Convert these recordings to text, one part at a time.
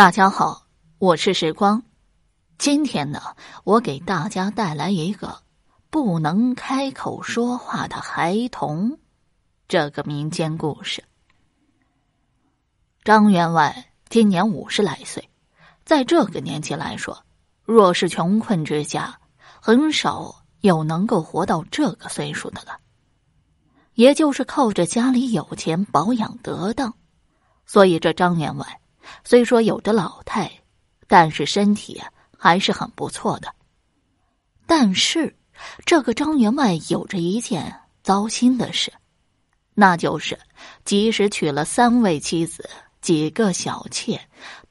大家好，我是时光。今天呢，我给大家带来一个不能开口说话的孩童这个民间故事。张员外今年五十来岁，在这个年纪来说，若是穷困之家，很少有能够活到这个岁数的了。也就是靠着家里有钱，保养得当，所以这张员外。虽说有着老态，但是身体还是很不错的。但是，这个张员外有着一件糟心的事，那就是即使娶了三位妻子、几个小妾，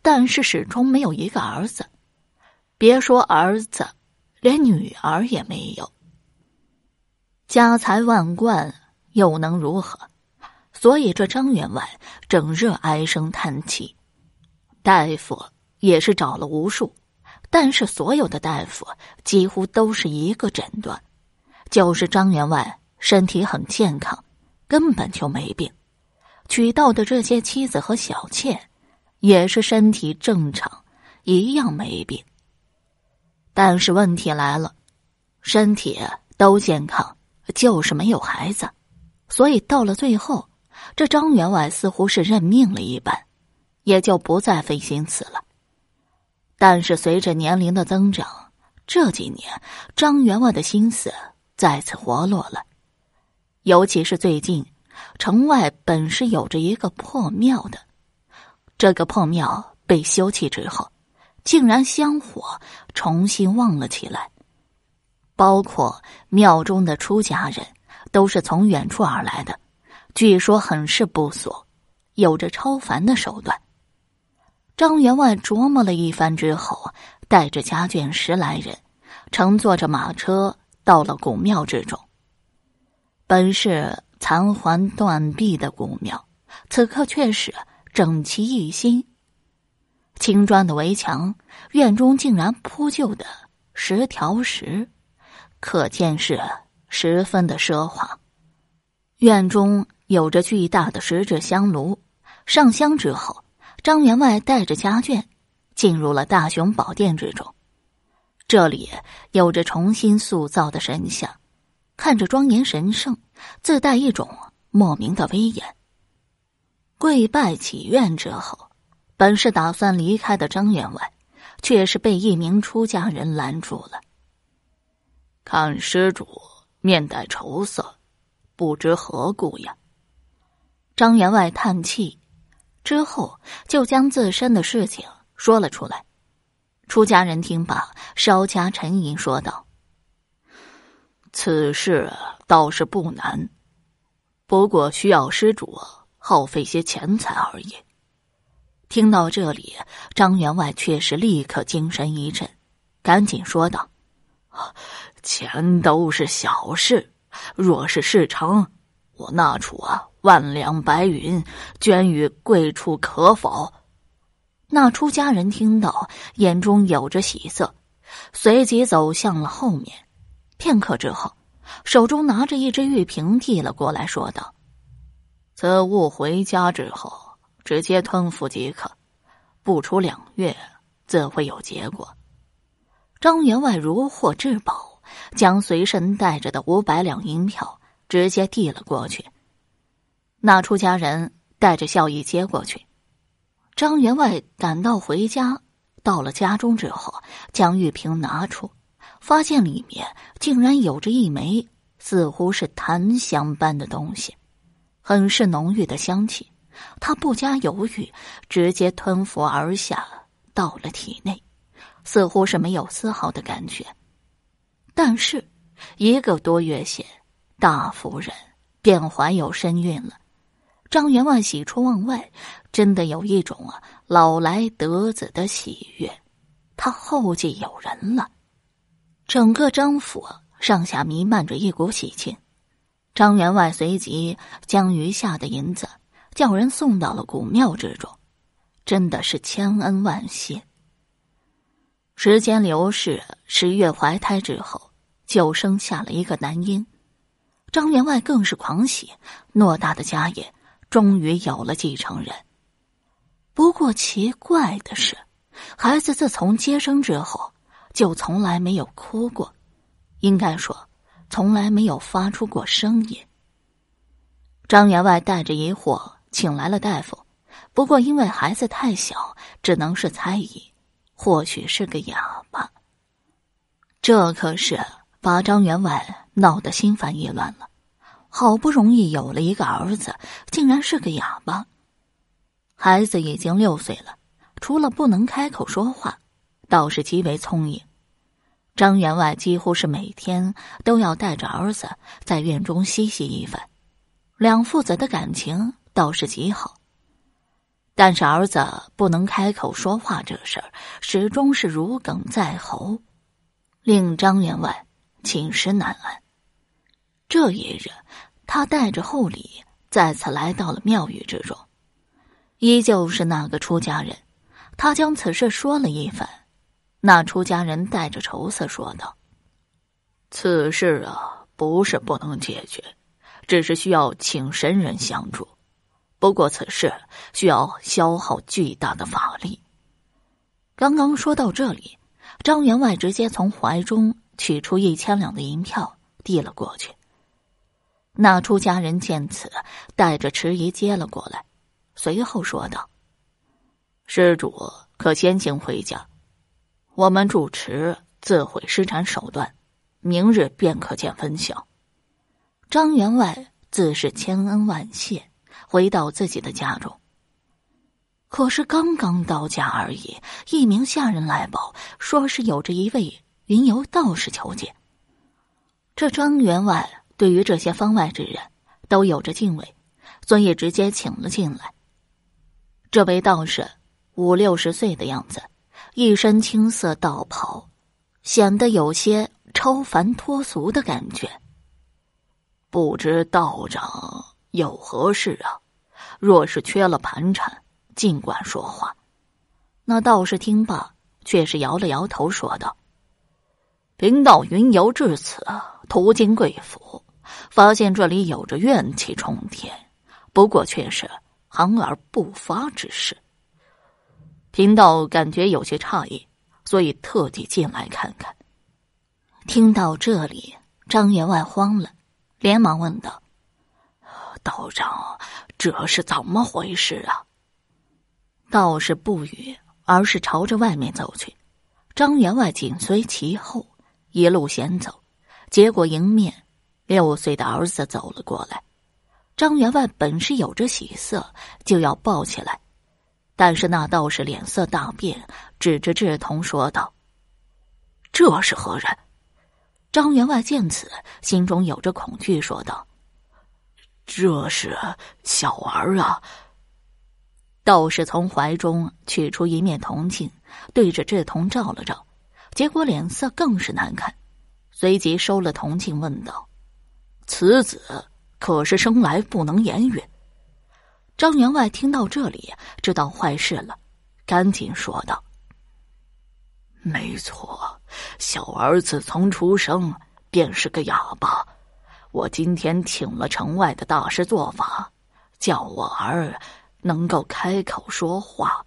但是始终没有一个儿子。别说儿子，连女儿也没有。家财万贯又能如何？所以这张员外整日唉声叹气。大夫也是找了无数，但是所有的大夫几乎都是一个诊断，就是张员外身体很健康，根本就没病。娶到的这些妻子和小妾，也是身体正常，一样没病。但是问题来了，身体都健康，就是没有孩子，所以到了最后，这张员外似乎是认命了一般。也就不再费心思了。但是随着年龄的增长，这几年张员外的心思再次活络了。尤其是最近，城外本是有着一个破庙的，这个破庙被修葺之后，竟然香火重新旺了起来。包括庙中的出家人，都是从远处而来的，据说很是不俗，有着超凡的手段。张员外琢磨了一番之后，带着家眷十来人，乘坐着马车到了古庙之中。本是残垣断壁的古庙，此刻却是整齐一新。青砖的围墙，院中竟然铺就的石条石，可见是十分的奢华。院中有着巨大的石制香炉，上香之后。张员外带着家眷进入了大雄宝殿之中，这里有着重新塑造的神像，看着庄严神圣，自带一种莫名的威严。跪拜祈愿之后，本是打算离开的张员外，却是被一名出家人拦住了。看施主面带愁色，不知何故呀？张员外叹气。之后，就将自身的事情说了出来。出家人听罢，稍加沉吟，说道：“此事倒是不难，不过需要施主耗费些钱财而已。”听到这里，张员外却是立刻精神一振，赶紧说道：“钱都是小事，若是事成，我那处啊。”万两白云捐与贵处可否？那出家人听到，眼中有着喜色，随即走向了后面。片刻之后，手中拿着一只玉瓶递了过来，说道：“此物回家之后，直接吞服即可，不出两月，自会有结果。”张员外如获至宝，将随身带着的五百两银票直接递了过去。那出家人带着笑意接过去，张员外赶到回家，到了家中之后，将玉瓶拿出，发现里面竟然有着一枚似乎是檀香般的东西，很是浓郁的香气。他不加犹豫，直接吞服而下，到了体内，似乎是没有丝毫的感觉。但是，一个多月前，大夫人便怀有身孕了。张员外喜出望外，真的有一种啊老来得子的喜悦。他后继有人了，整个张府上下弥漫着一股喜庆。张员外随即将余下的银子叫人送到了古庙之中，真的是千恩万谢。时间流逝，十月怀胎之后，就生下了一个男婴。张员外更是狂喜，偌大的家业。终于有了继承人，不过奇怪的是，孩子自从接生之后，就从来没有哭过，应该说，从来没有发出过声音。张员外带着疑惑请来了大夫，不过因为孩子太小，只能是猜疑，或许是个哑巴。这可是把张员外闹得心烦意乱了。好不容易有了一个儿子，竟然是个哑巴。孩子已经六岁了，除了不能开口说话，倒是极为聪颖。张员外几乎是每天都要带着儿子在院中嬉戏一番。两父子的感情倒是极好，但是儿子不能开口说话这事儿始终是如鲠在喉，令张员外寝食难安。这一日，他带着厚礼再次来到了庙宇之中，依旧是那个出家人。他将此事说了一番，那出家人带着愁色说道：“此事啊，不是不能解决。”只是需要请神人相助，不过此事需要消耗巨大的法力。刚刚说到这里，张员外直接从怀中取出一千两的银票递了过去。那出家人见此，带着迟疑接了过来，随后说道：“施主可先行回家，我们主持自会施展手段，明日便可见分晓。”张员外自是千恩万谢，回到自己的家中。可是刚刚到家而已，一名下人来报，说是有着一位云游道士求见。这张员外对于这些方外之人都有着敬畏，所以直接请了进来。这位道士五六十岁的样子，一身青色道袍，显得有些超凡脱俗的感觉。不知道长有何事啊？若是缺了盘缠，尽管说话。那道士听罢，却是摇了摇头，说道：“贫道云游至此，途经贵府，发现这里有着怨气冲天，不过却是含而不发之事。贫道感觉有些诧异，所以特地进来看看。”听到这里，张员外慌了。连忙问道：“道长，这是怎么回事啊？”道士不语，而是朝着外面走去。张员外紧随其后，一路闲走。结果迎面六岁的儿子走了过来。张员外本是有着喜色，就要抱起来，但是那道士脸色大变，指着志同说道：“这是何人？”张员外见此，心中有着恐惧，说道：“这是小儿啊。”道士从怀中取出一面铜镜，对着志同照了照，结果脸色更是难看，随即收了铜镜，问道：“此子可是生来不能言语？”张员外听到这里，知道坏事了，赶紧说道。没错，小儿子从出生便是个哑巴。我今天请了城外的大师做法，叫我儿能够开口说话。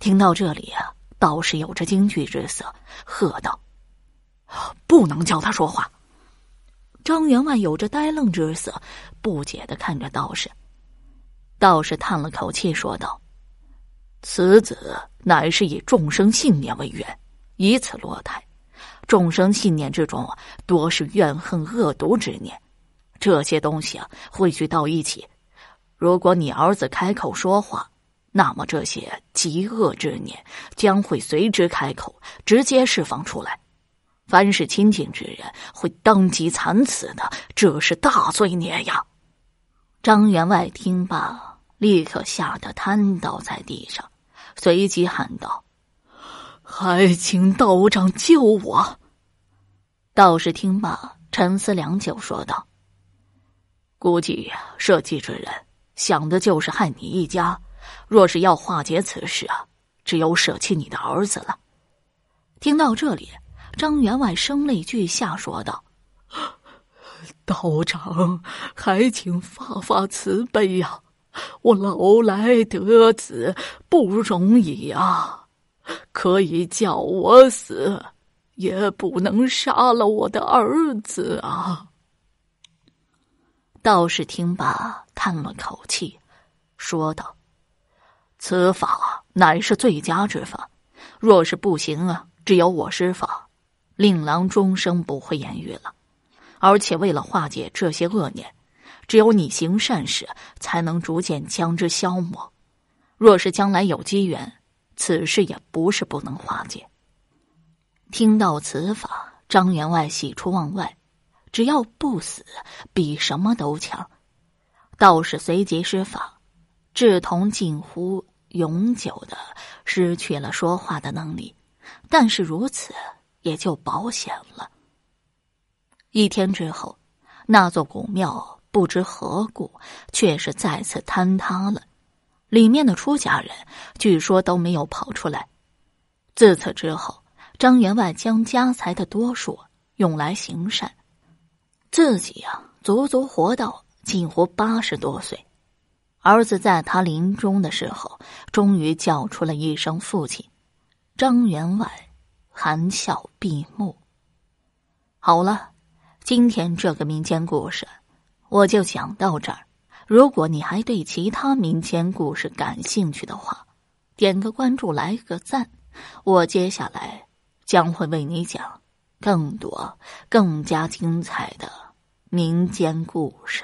听到这里啊，道士有着惊惧之色，喝道：“不能叫他说话！”张员外有着呆愣之色，不解的看着道士。道士叹了口气，说道。此子乃是以众生信念为缘，以此落胎。众生信念之中多是怨恨、恶毒之念，这些东西啊汇聚到一起。如果你儿子开口说话，那么这些极恶之念将会随之开口，直接释放出来。凡是亲近之人会当即惨死的，这是大罪孽呀！张员外听罢。立刻吓得瘫倒在地上，随即喊道：“还请道长救我！”道士听罢，沉思良久，说道：“估计设计之人想的就是害你一家。若是要化解此事啊，只有舍弃你的儿子了。”听到这里，张员外声泪俱下，说道：“道长，还请发发慈悲呀！”我老来得子不容易啊，可以叫我死，也不能杀了我的儿子啊。道士听罢，叹了口气，说道：“此法乃是最佳之法，若是不行啊，只有我施法，令郎终生不会言语了。而且为了化解这些恶念。”只有你行善事，才能逐渐将之消磨。若是将来有机缘，此事也不是不能化解。听到此法，张员外喜出望外。只要不死，比什么都强。道士随即施法，志同近乎永久的失去了说话的能力，但是如此也就保险了。一天之后，那座古庙。不知何故，却是再次坍塌了。里面的出家人据说都没有跑出来。自此之后，张员外将家财的多数用来行善，自己呀，足足活到近乎八十多岁。儿子在他临终的时候，终于叫出了一声“父亲”。张员外含笑闭目。好了，今天这个民间故事。我就讲到这儿。如果你还对其他民间故事感兴趣的话，点个关注，来个赞，我接下来将会为你讲更多、更加精彩的民间故事。